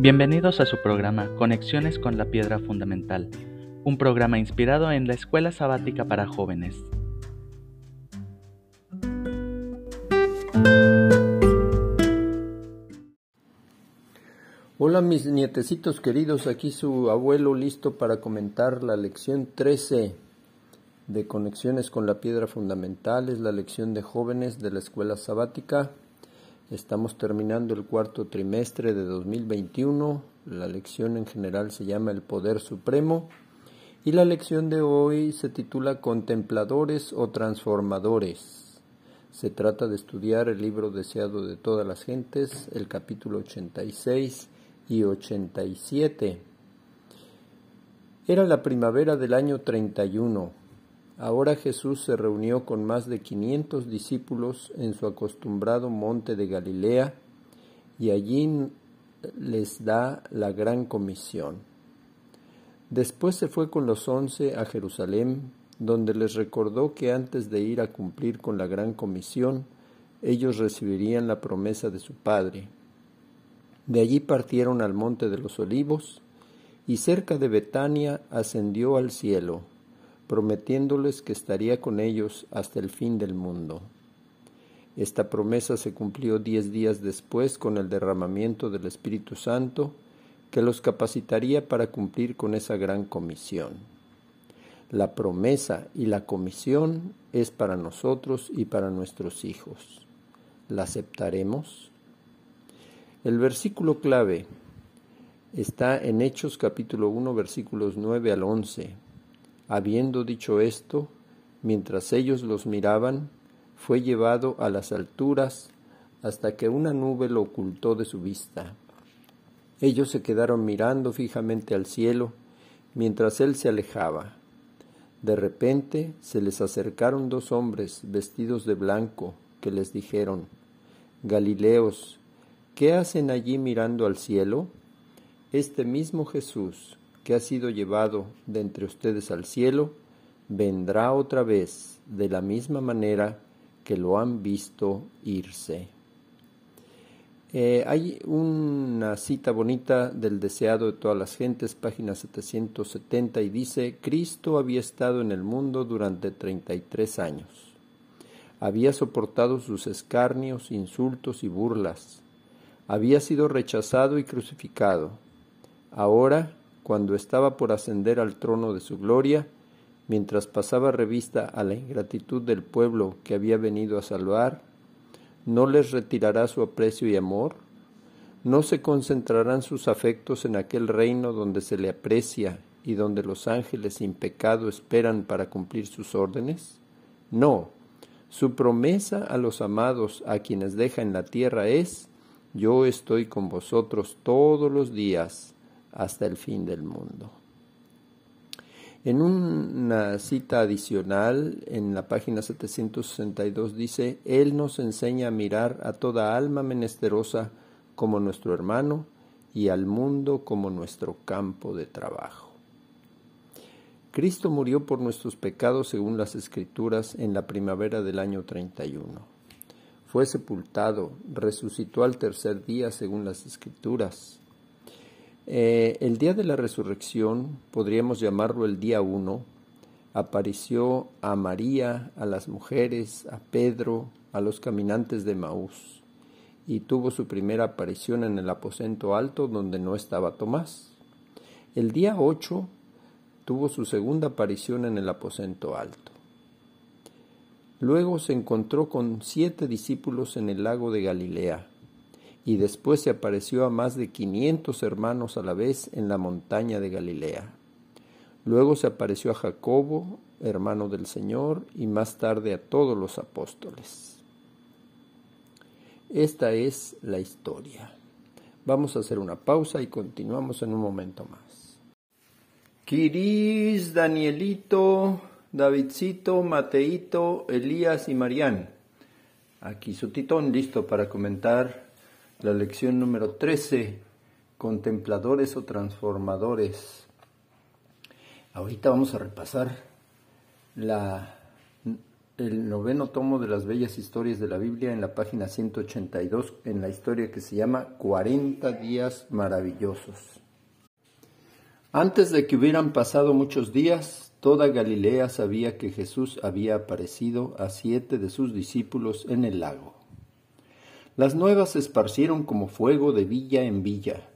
Bienvenidos a su programa Conexiones con la Piedra Fundamental, un programa inspirado en la Escuela Sabática para Jóvenes. Hola mis nietecitos queridos, aquí su abuelo listo para comentar la lección 13 de Conexiones con la Piedra Fundamental, es la lección de jóvenes de la Escuela Sabática. Estamos terminando el cuarto trimestre de 2021. La lección en general se llama El Poder Supremo y la lección de hoy se titula Contempladores o Transformadores. Se trata de estudiar el libro deseado de todas las gentes, el capítulo 86 y 87. Era la primavera del año 31 Ahora Jesús se reunió con más de quinientos discípulos en su acostumbrado monte de Galilea y allí les da la gran comisión. Después se fue con los once a Jerusalén, donde les recordó que antes de ir a cumplir con la gran comisión, ellos recibirían la promesa de su Padre. De allí partieron al monte de los olivos, y cerca de Betania ascendió al cielo prometiéndoles que estaría con ellos hasta el fin del mundo. Esta promesa se cumplió diez días después con el derramamiento del Espíritu Santo, que los capacitaría para cumplir con esa gran comisión. La promesa y la comisión es para nosotros y para nuestros hijos. ¿La aceptaremos? El versículo clave está en Hechos capítulo 1 versículos 9 al 11 Habiendo dicho esto, mientras ellos los miraban, fue llevado a las alturas hasta que una nube lo ocultó de su vista. Ellos se quedaron mirando fijamente al cielo mientras él se alejaba. De repente se les acercaron dos hombres vestidos de blanco que les dijeron, Galileos, ¿qué hacen allí mirando al cielo? Este mismo Jesús que ha sido llevado de entre ustedes al cielo, vendrá otra vez de la misma manera que lo han visto irse. Eh, hay una cita bonita del deseado de todas las gentes, página 770, y dice, Cristo había estado en el mundo durante 33 años. Había soportado sus escarnios, insultos y burlas. Había sido rechazado y crucificado. Ahora cuando estaba por ascender al trono de su gloria, mientras pasaba revista a la ingratitud del pueblo que había venido a salvar, ¿no les retirará su aprecio y amor? ¿No se concentrarán sus afectos en aquel reino donde se le aprecia y donde los ángeles sin pecado esperan para cumplir sus órdenes? No, su promesa a los amados a quienes deja en la tierra es, yo estoy con vosotros todos los días hasta el fin del mundo. En una cita adicional, en la página 762 dice, Él nos enseña a mirar a toda alma menesterosa como nuestro hermano y al mundo como nuestro campo de trabajo. Cristo murió por nuestros pecados según las Escrituras en la primavera del año 31. Fue sepultado, resucitó al tercer día según las Escrituras, eh, el día de la resurrección, podríamos llamarlo el día uno, apareció a María, a las mujeres, a Pedro, a los caminantes de Maús, y tuvo su primera aparición en el aposento alto donde no estaba Tomás. El día ocho tuvo su segunda aparición en el aposento alto. Luego se encontró con siete discípulos en el lago de Galilea y después se apareció a más de quinientos hermanos a la vez en la montaña de Galilea. Luego se apareció a Jacobo, hermano del Señor, y más tarde a todos los apóstoles. Esta es la historia. Vamos a hacer una pausa y continuamos en un momento más. Kiris, Danielito, Davidcito, Mateito, Elías y Marián. Aquí su titón listo para comentar la lección número 13, contempladores o transformadores. Ahorita vamos a repasar la el noveno tomo de las bellas historias de la Biblia en la página 182 en la historia que se llama 40 días maravillosos. Antes de que hubieran pasado muchos días, toda Galilea sabía que Jesús había aparecido a siete de sus discípulos en el lago. Las nuevas se esparcieron como fuego de villa en villa.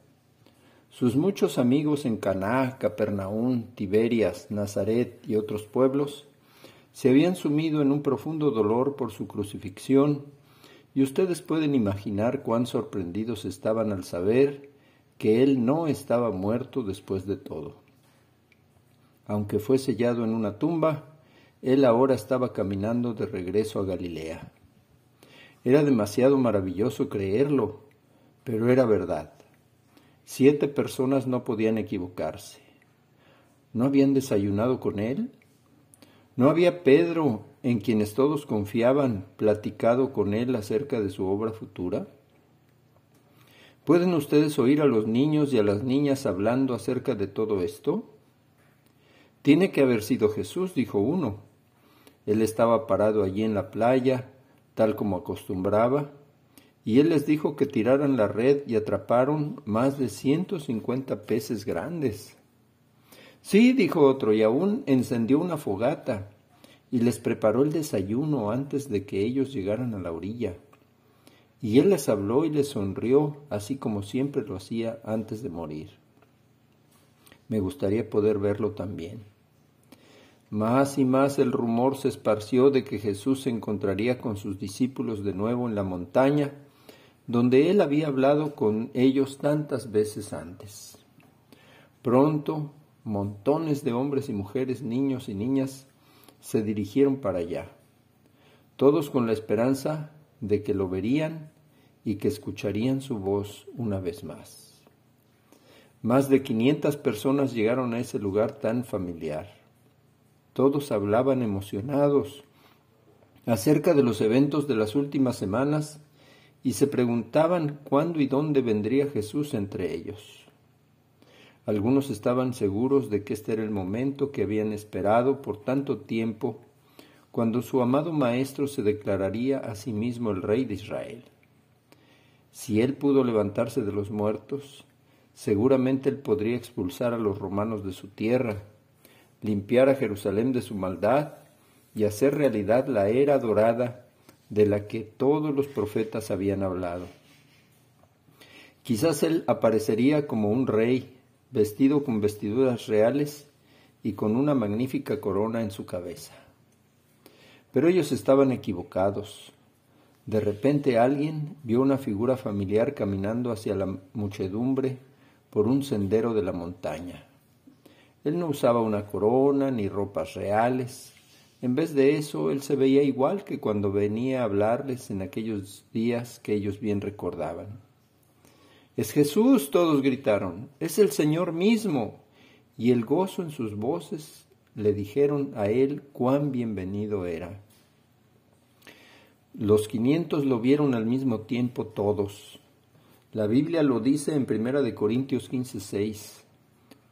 Sus muchos amigos en Caná, Capernaum, Tiberias, Nazaret y otros pueblos se habían sumido en un profundo dolor por su crucifixión, y ustedes pueden imaginar cuán sorprendidos estaban al saber que él no estaba muerto después de todo. Aunque fue sellado en una tumba, él ahora estaba caminando de regreso a Galilea. Era demasiado maravilloso creerlo, pero era verdad. Siete personas no podían equivocarse. ¿No habían desayunado con él? ¿No había Pedro, en quienes todos confiaban, platicado con él acerca de su obra futura? ¿Pueden ustedes oír a los niños y a las niñas hablando acerca de todo esto? Tiene que haber sido Jesús, dijo uno. Él estaba parado allí en la playa, tal como acostumbraba, y él les dijo que tiraran la red y atraparon más de ciento cincuenta peces grandes. Sí, dijo otro, y aún encendió una fogata y les preparó el desayuno antes de que ellos llegaran a la orilla. Y él les habló y les sonrió, así como siempre lo hacía antes de morir. Me gustaría poder verlo también. Más y más el rumor se esparció de que Jesús se encontraría con sus discípulos de nuevo en la montaña, donde él había hablado con ellos tantas veces antes. Pronto montones de hombres y mujeres, niños y niñas, se dirigieron para allá, todos con la esperanza de que lo verían y que escucharían su voz una vez más. Más de quinientas personas llegaron a ese lugar tan familiar. Todos hablaban emocionados acerca de los eventos de las últimas semanas y se preguntaban cuándo y dónde vendría Jesús entre ellos. Algunos estaban seguros de que este era el momento que habían esperado por tanto tiempo, cuando su amado Maestro se declararía a sí mismo el Rey de Israel. Si él pudo levantarse de los muertos, seguramente él podría expulsar a los romanos de su tierra, limpiar a Jerusalén de su maldad y hacer realidad la era dorada de la que todos los profetas habían hablado. Quizás él aparecería como un rey vestido con vestiduras reales y con una magnífica corona en su cabeza. Pero ellos estaban equivocados. De repente alguien vio una figura familiar caminando hacia la muchedumbre por un sendero de la montaña. Él no usaba una corona ni ropas reales. En vez de eso, él se veía igual que cuando venía a hablarles en aquellos días que ellos bien recordaban. Es Jesús, todos gritaron, es el Señor mismo. Y el gozo en sus voces le dijeron a él cuán bienvenido era. Los quinientos lo vieron al mismo tiempo todos. La Biblia lo dice en Primera de Corintios 15:6.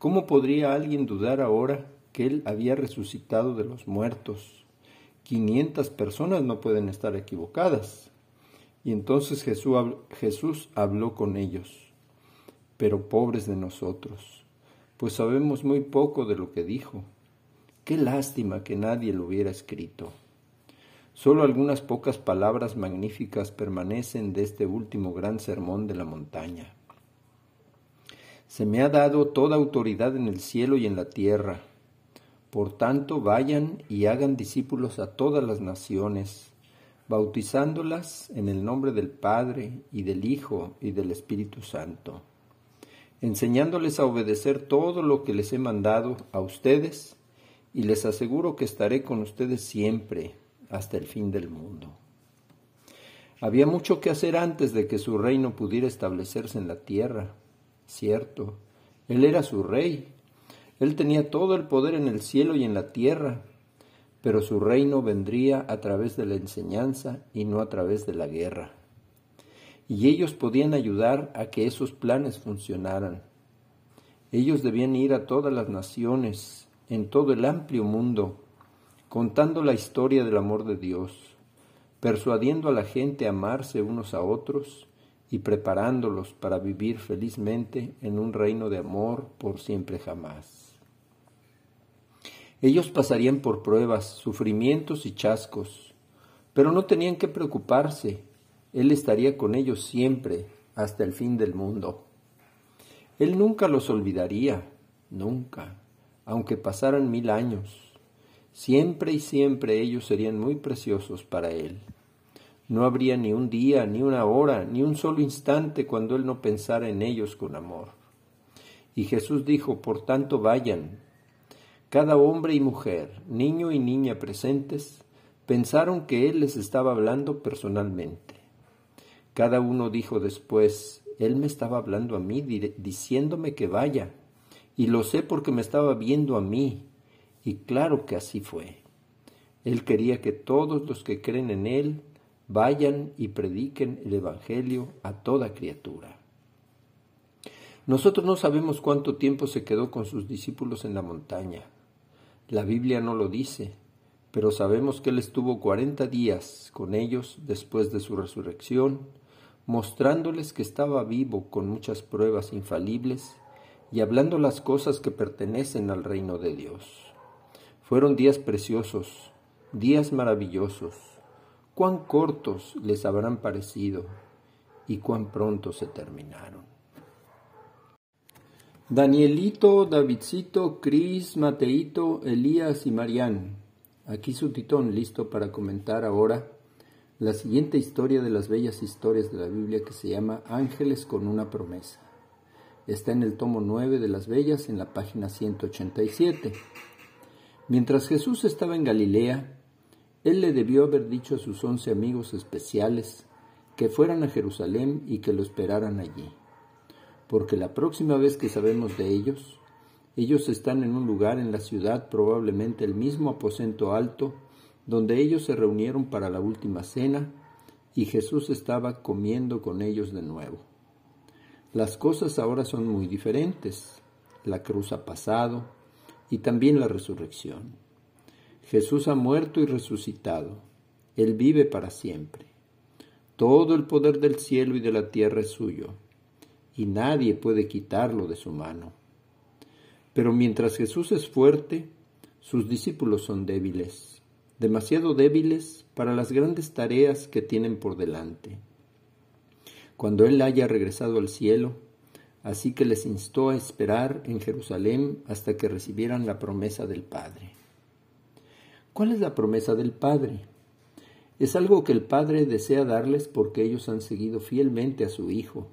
¿Cómo podría alguien dudar ahora que él había resucitado de los muertos? Quinientas personas no pueden estar equivocadas. Y entonces Jesús, habló con ellos, pero pobres de nosotros, pues sabemos muy poco de lo que dijo. Qué lástima que nadie lo hubiera escrito. Solo algunas pocas palabras magníficas permanecen de este último gran sermón de la montaña. Se me ha dado toda autoridad en el cielo y en la tierra. Por tanto, vayan y hagan discípulos a todas las naciones bautizándolas en el nombre del Padre y del Hijo y del Espíritu Santo, enseñándoles a obedecer todo lo que les he mandado a ustedes, y les aseguro que estaré con ustedes siempre hasta el fin del mundo. Había mucho que hacer antes de que su reino pudiera establecerse en la tierra. Cierto, Él era su rey. Él tenía todo el poder en el cielo y en la tierra, pero su reino vendría a través de la enseñanza y no a través de la guerra. Y ellos podían ayudar a que esos planes funcionaran. Ellos debían ir a todas las naciones, en todo el amplio mundo, contando la historia del amor de Dios, persuadiendo a la gente a amarse unos a otros y preparándolos para vivir felizmente en un reino de amor por siempre jamás. Ellos pasarían por pruebas, sufrimientos y chascos, pero no tenían que preocuparse, Él estaría con ellos siempre, hasta el fin del mundo. Él nunca los olvidaría, nunca, aunque pasaran mil años. Siempre y siempre ellos serían muy preciosos para Él. No habría ni un día, ni una hora, ni un solo instante cuando Él no pensara en ellos con amor. Y Jesús dijo, por tanto vayan. Cada hombre y mujer, niño y niña presentes, pensaron que Él les estaba hablando personalmente. Cada uno dijo después, Él me estaba hablando a mí, diciéndome que vaya, y lo sé porque me estaba viendo a mí, y claro que así fue. Él quería que todos los que creen en Él vayan y prediquen el Evangelio a toda criatura. Nosotros no sabemos cuánto tiempo se quedó con sus discípulos en la montaña. La Biblia no lo dice, pero sabemos que Él estuvo cuarenta días con ellos después de su resurrección, mostrándoles que estaba vivo con muchas pruebas infalibles y hablando las cosas que pertenecen al reino de Dios. Fueron días preciosos, días maravillosos, cuán cortos les habrán parecido y cuán pronto se terminaron. Danielito, Davidcito, Cris, Mateito, Elías y Marián. Aquí su titón listo para comentar ahora la siguiente historia de las bellas historias de la Biblia que se llama Ángeles con una promesa. Está en el tomo 9 de las Bellas en la página 187. Mientras Jesús estaba en Galilea, él le debió haber dicho a sus once amigos especiales que fueran a Jerusalén y que lo esperaran allí, porque la próxima vez que sabemos de ellos, ellos están en un lugar en la ciudad, probablemente el mismo aposento alto, donde ellos se reunieron para la última cena, y Jesús estaba comiendo con ellos de nuevo. Las cosas ahora son muy diferentes. La cruz ha pasado y también la resurrección. Jesús ha muerto y resucitado. Él vive para siempre. Todo el poder del cielo y de la tierra es suyo, y nadie puede quitarlo de su mano. Pero mientras Jesús es fuerte, sus discípulos son débiles, demasiado débiles para las grandes tareas que tienen por delante. Cuando Él haya regresado al cielo, así que les instó a esperar en Jerusalén hasta que recibieran la promesa del Padre. ¿Cuál es la promesa del Padre? Es algo que el Padre desea darles porque ellos han seguido fielmente a su Hijo.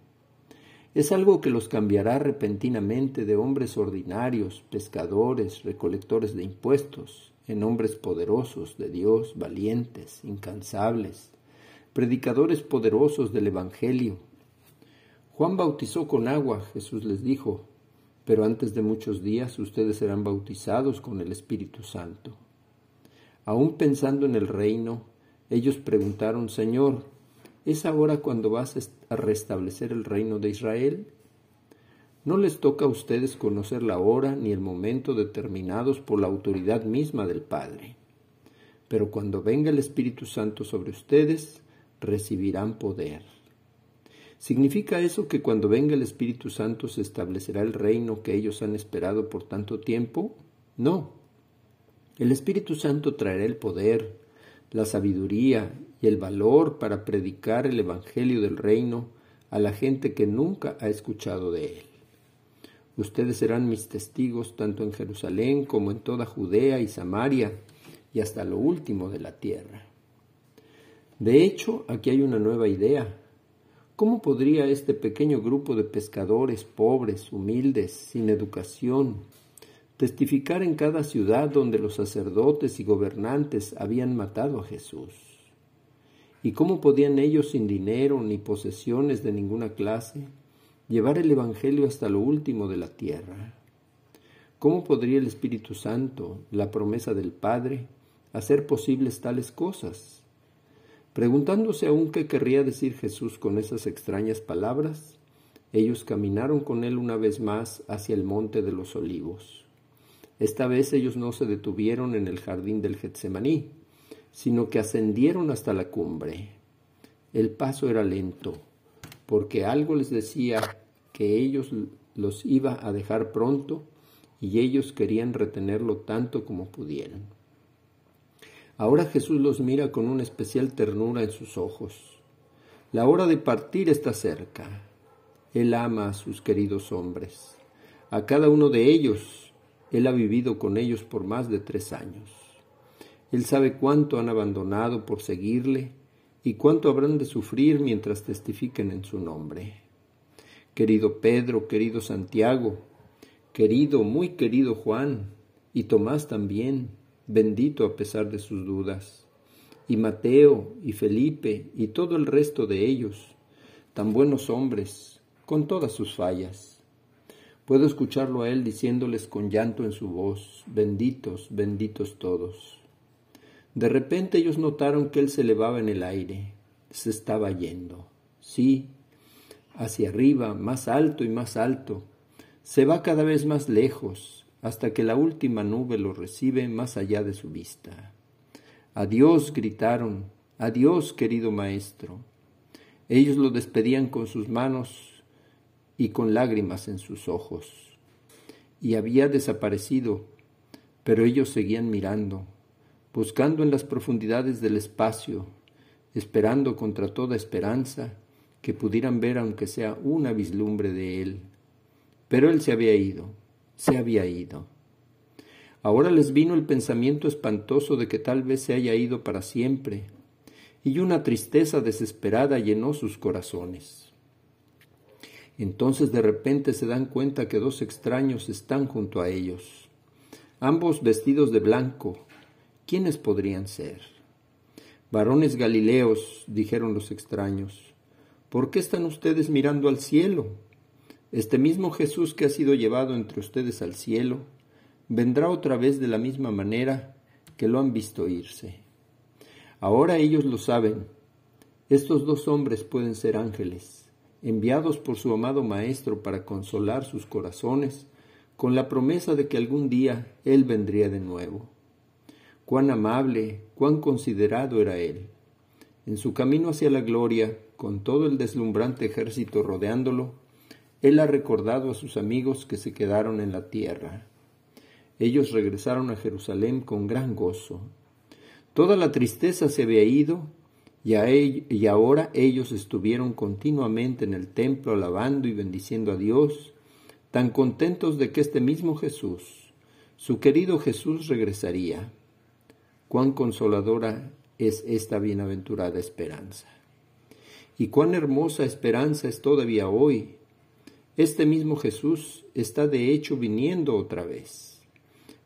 Es algo que los cambiará repentinamente de hombres ordinarios, pescadores, recolectores de impuestos, en hombres poderosos de Dios, valientes, incansables, predicadores poderosos del Evangelio. Juan bautizó con agua, Jesús les dijo, pero antes de muchos días ustedes serán bautizados con el Espíritu Santo. Aún pensando en el reino, ellos preguntaron, Señor, ¿es ahora cuando vas a restablecer el reino de Israel? No les toca a ustedes conocer la hora ni el momento determinados por la autoridad misma del Padre. Pero cuando venga el Espíritu Santo sobre ustedes, recibirán poder. ¿Significa eso que cuando venga el Espíritu Santo se establecerá el reino que ellos han esperado por tanto tiempo? No. El Espíritu Santo traerá el poder, la sabiduría y el valor para predicar el Evangelio del reino a la gente que nunca ha escuchado de él. Ustedes serán mis testigos tanto en Jerusalén como en toda Judea y Samaria y hasta lo último de la tierra. De hecho, aquí hay una nueva idea. ¿Cómo podría este pequeño grupo de pescadores pobres, humildes, sin educación, testificar en cada ciudad donde los sacerdotes y gobernantes habían matado a Jesús. ¿Y cómo podían ellos sin dinero ni posesiones de ninguna clase llevar el Evangelio hasta lo último de la tierra? ¿Cómo podría el Espíritu Santo, la promesa del Padre, hacer posibles tales cosas? Preguntándose aún qué querría decir Jesús con esas extrañas palabras, ellos caminaron con él una vez más hacia el monte de los olivos. Esta vez ellos no se detuvieron en el jardín del Getsemaní, sino que ascendieron hasta la cumbre. El paso era lento, porque algo les decía que ellos los iba a dejar pronto y ellos querían retenerlo tanto como pudieran. Ahora Jesús los mira con una especial ternura en sus ojos. La hora de partir está cerca. Él ama a sus queridos hombres. A cada uno de ellos, Él ha vivido con ellos por más de tres años. Él sabe cuánto han abandonado por seguirle y cuánto habrán de sufrir mientras testifiquen en su nombre. Querido Pedro, querido Santiago, querido, muy querido Juan, y Tomás también, bendito a pesar de sus dudas, y Mateo, y Felipe, y todo el resto de ellos, tan buenos hombres, con todas sus fallas. Puedo escucharlo a él diciéndoles con llanto en su voz, benditos, benditos todos. De repente ellos notaron que él se elevaba en el aire, se estaba yendo. Sí, hacia arriba, más alto y más alto. Se va cada vez más lejos, hasta que la última nube lo recibe más allá de su vista. Adiós, gritaron, adiós, querido maestro. Ellos lo despedían con sus manos y con lágrimas en sus ojos. Y había desaparecido, pero ellos seguían mirando, buscando en las profundidades del espacio, esperando contra toda esperanza que pudieran ver aunque sea una vislumbre de él. Pero él se había ido, se había ido. Ahora les vino el pensamiento espantoso de que tal vez se haya ido para siempre, y una tristeza desesperada llenó sus corazones. Entonces de repente se dan cuenta que dos extraños están junto a ellos, ambos vestidos de blanco. ¿Quiénes podrían ser? Varones Galileos, dijeron los extraños, ¿Por qué están ustedes mirando al cielo? Este mismo Jesús que ha sido llevado entre ustedes al cielo, vendrá otra vez de la misma manera que lo han visto irse. Ahora ellos lo saben. Estos dos hombres pueden ser ángeles, enviados por su amado Maestro para consolar sus corazones, con la promesa de que algún día Él vendría de nuevo. Cuán amable, cuán considerado era Él. En su camino hacia la gloria, con todo el deslumbrante ejército rodeándolo, él ha recordado a sus amigos que se quedaron en la tierra. Ellos regresaron a Jerusalén con gran gozo. Toda la tristeza se había ido y, ahora ellos estuvieron continuamente en el templo alabando y bendiciendo a Dios, tan contentos de que este mismo Jesús, su querido Jesús, regresaría. Cuán consoladora es esta bienaventurada esperanza. Y cuán hermosa esperanza es todavía hoy. Este mismo Jesús está de hecho viniendo otra vez.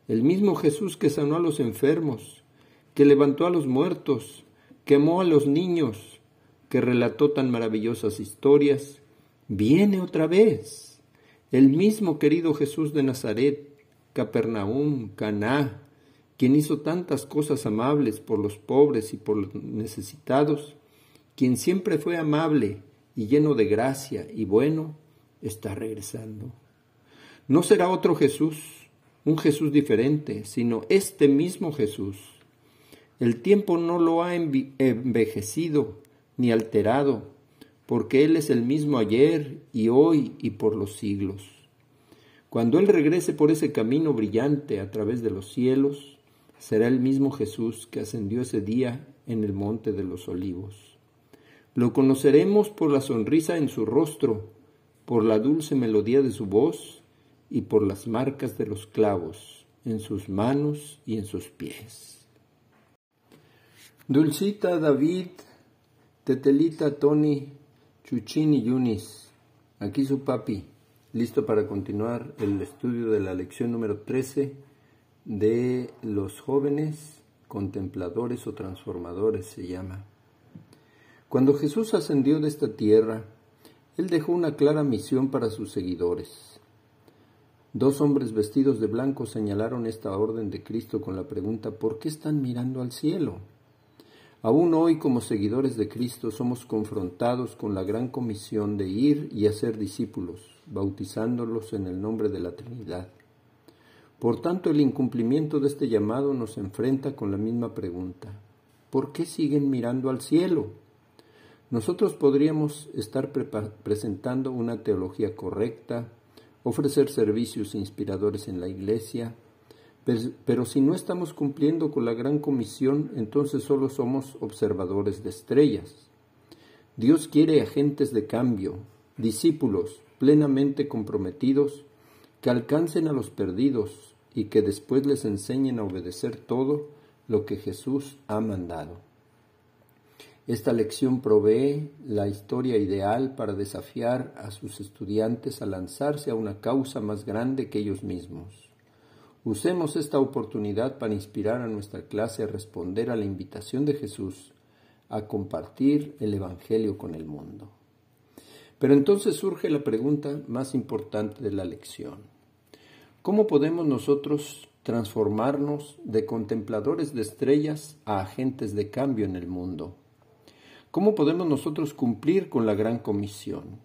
El mismo Jesús que sanó a los enfermos, que levantó a los muertos, que amó a los niños, que relató tan maravillosas historias, viene otra vez. El mismo querido Jesús de Nazaret, Capernaum, Caná, quien hizo tantas cosas amables por los pobres y por los necesitados, quien siempre fue amable y lleno de gracia y bueno, está regresando. No será otro Jesús, un Jesús diferente, sino este mismo Jesús. El tiempo no lo ha envejecido ni alterado, porque Él es el mismo ayer y hoy y por los siglos. Cuando Él regrese por ese camino brillante a través de los cielos, será el mismo Jesús que ascendió ese día en el monte de los olivos. Lo conoceremos por la sonrisa en su rostro, por la dulce melodía de su voz y por las marcas de los clavos en sus manos y en sus pies. Dulcita, David, Tetelita, Tony, Chuchín y Yunis. Aquí su papi, listo para continuar el estudio de la lección número 13 de los jóvenes contempladores o transformadores se llama. Cuando Jesús ascendió de esta tierra, Él dejó una clara misión para sus seguidores. Dos hombres vestidos de blanco señalaron esta orden de Cristo con la pregunta ¿por qué están mirando al cielo? Aún hoy como seguidores de Cristo somos confrontados con la gran comisión de ir y hacer discípulos, bautizándolos en el nombre de la Trinidad. Por tanto, el incumplimiento de este llamado nos enfrenta con la misma pregunta. ¿Por qué siguen mirando al cielo? Nosotros podríamos estar presentando una teología correcta, ofrecer servicios inspiradores en la iglesia, pero, si no estamos cumpliendo con la gran comisión, entonces solo somos observadores de estrellas. Dios quiere agentes de cambio, discípulos plenamente comprometidos, que alcancen a los perdidos y que después les enseñen a obedecer todo lo que Jesús ha mandado. Esta lección provee la historia ideal para desafiar a sus estudiantes a lanzarse a una causa más grande que ellos mismos. Usemos esta oportunidad para inspirar a nuestra clase a responder a la invitación de Jesús a compartir el Evangelio con el mundo. Pero entonces surge la pregunta más importante de la lección. ¿Cómo podemos nosotros transformarnos de contempladores de estrellas a agentes de cambio en el mundo? ¿Cómo podemos nosotros cumplir con la gran comisión?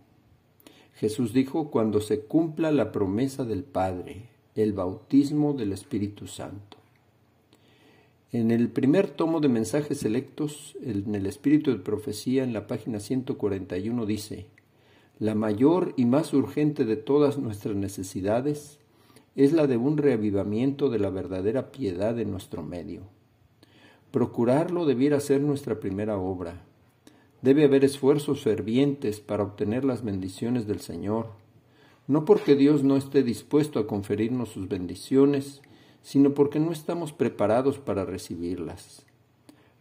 Jesús dijo, cuando se cumpla la promesa del Padre, el bautismo del Espíritu Santo. En el primer tomo de mensajes selectos, en el Espíritu de Profecía, en la página 141 dice, la mayor y más urgente de todas nuestras necesidades es la de un reavivamiento de la verdadera piedad en nuestro medio. Procurarlo debiera ser nuestra primera obra. Debe haber esfuerzos fervientes para obtener las bendiciones del Señor no porque Dios no esté dispuesto a conferirnos sus bendiciones, sino porque no estamos preparados para recibirlas.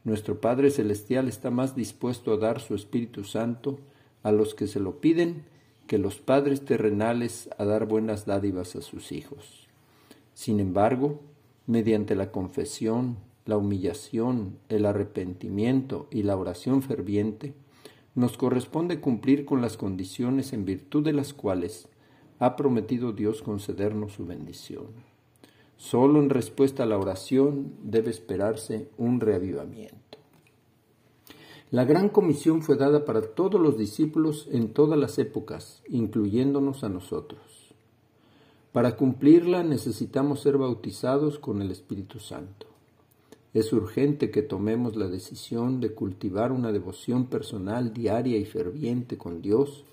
Nuestro Padre Celestial está más dispuesto a dar su Espíritu Santo a los que se lo piden que los padres terrenales a dar buenas dádivas a sus hijos. Sin embargo, mediante la confesión, la humillación, el arrepentimiento y la oración ferviente, nos corresponde cumplir con las condiciones en virtud de las cuales ha prometido Dios concedernos su bendición. Solo en respuesta a la oración debe esperarse un reavivamiento. La gran comisión fue dada para todos los discípulos en todas las épocas, incluyéndonos a nosotros. Para cumplirla necesitamos ser bautizados con el Espíritu Santo. Es urgente que tomemos la decisión de cultivar una devoción personal diaria y ferviente con Dios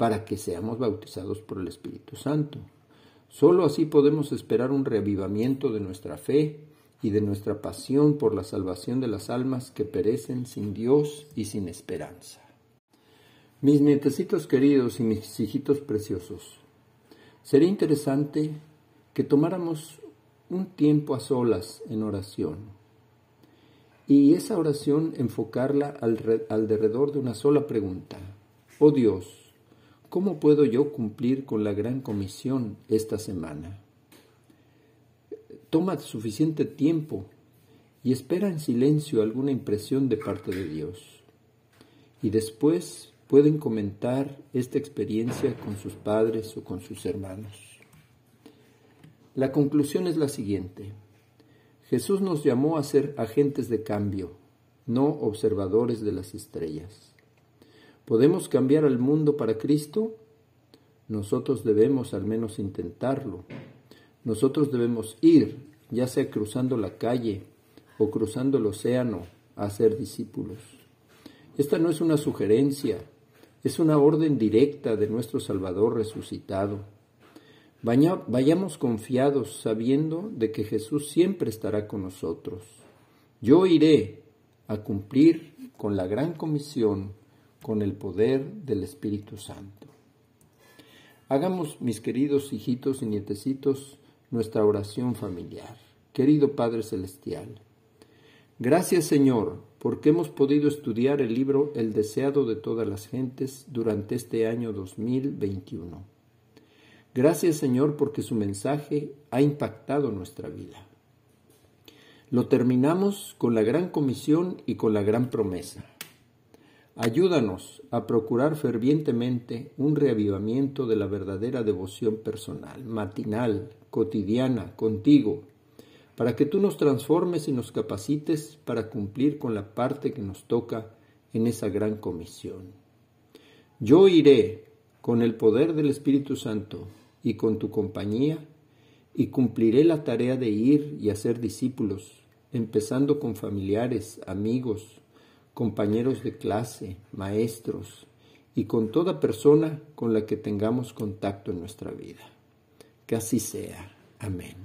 para que seamos bautizados por el Espíritu Santo. Solo así podemos esperar un reavivamiento de nuestra fe y de nuestra pasión por la salvación de las almas que perecen sin Dios y sin esperanza. Mis nietecitos queridos y mis hijitos preciosos, sería interesante que tomáramos un tiempo a solas en oración y esa oración enfocarla alrededor de una sola pregunta. Oh Dios, ¿Cómo puedo yo cumplir con la gran comisión esta semana? Toma suficiente tiempo y espera en silencio alguna impresión de parte de Dios. Y después pueden comentar esta experiencia con sus padres o con sus hermanos. La conclusión es la siguiente. Jesús nos llamó a ser agentes de cambio, no observadores de las estrellas. ¿Podemos cambiar al mundo para Cristo? Nosotros debemos al menos intentarlo. Nosotros debemos ir, ya sea cruzando la calle o cruzando el océano, a ser discípulos. Esta no es una sugerencia, es una orden directa de nuestro Salvador resucitado. Vayamos confiados sabiendo de que Jesús siempre estará con nosotros. Yo iré a cumplir con la gran comisión con el poder del Espíritu Santo. Hagamos, mis queridos hijitos y nietecitos, nuestra oración familiar. Querido Padre Celestial, gracias Señor, porque hemos podido estudiar el libro El deseado de todas las gentes durante este año 2021. Gracias Señor porque su mensaje ha impactado nuestra vida. Lo terminamos con la gran comisión y con la gran promesa. Ayúdanos a procurar fervientemente un reavivamiento de la verdadera devoción personal, matinal, cotidiana, contigo, para que tú nos transformes y nos capacites para cumplir con la parte que nos toca en esa gran comisión. Yo iré con el poder del Espíritu Santo y con tu compañía, y cumpliré la tarea de ir y hacer discípulos, empezando con familiares, amigos, compañeros de clase, maestros y con toda persona con la que tengamos contacto en nuestra vida. Que así sea. Amén.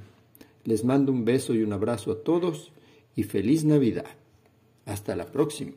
Les mando un beso y un abrazo a todos y feliz Navidad. Hasta la próxima.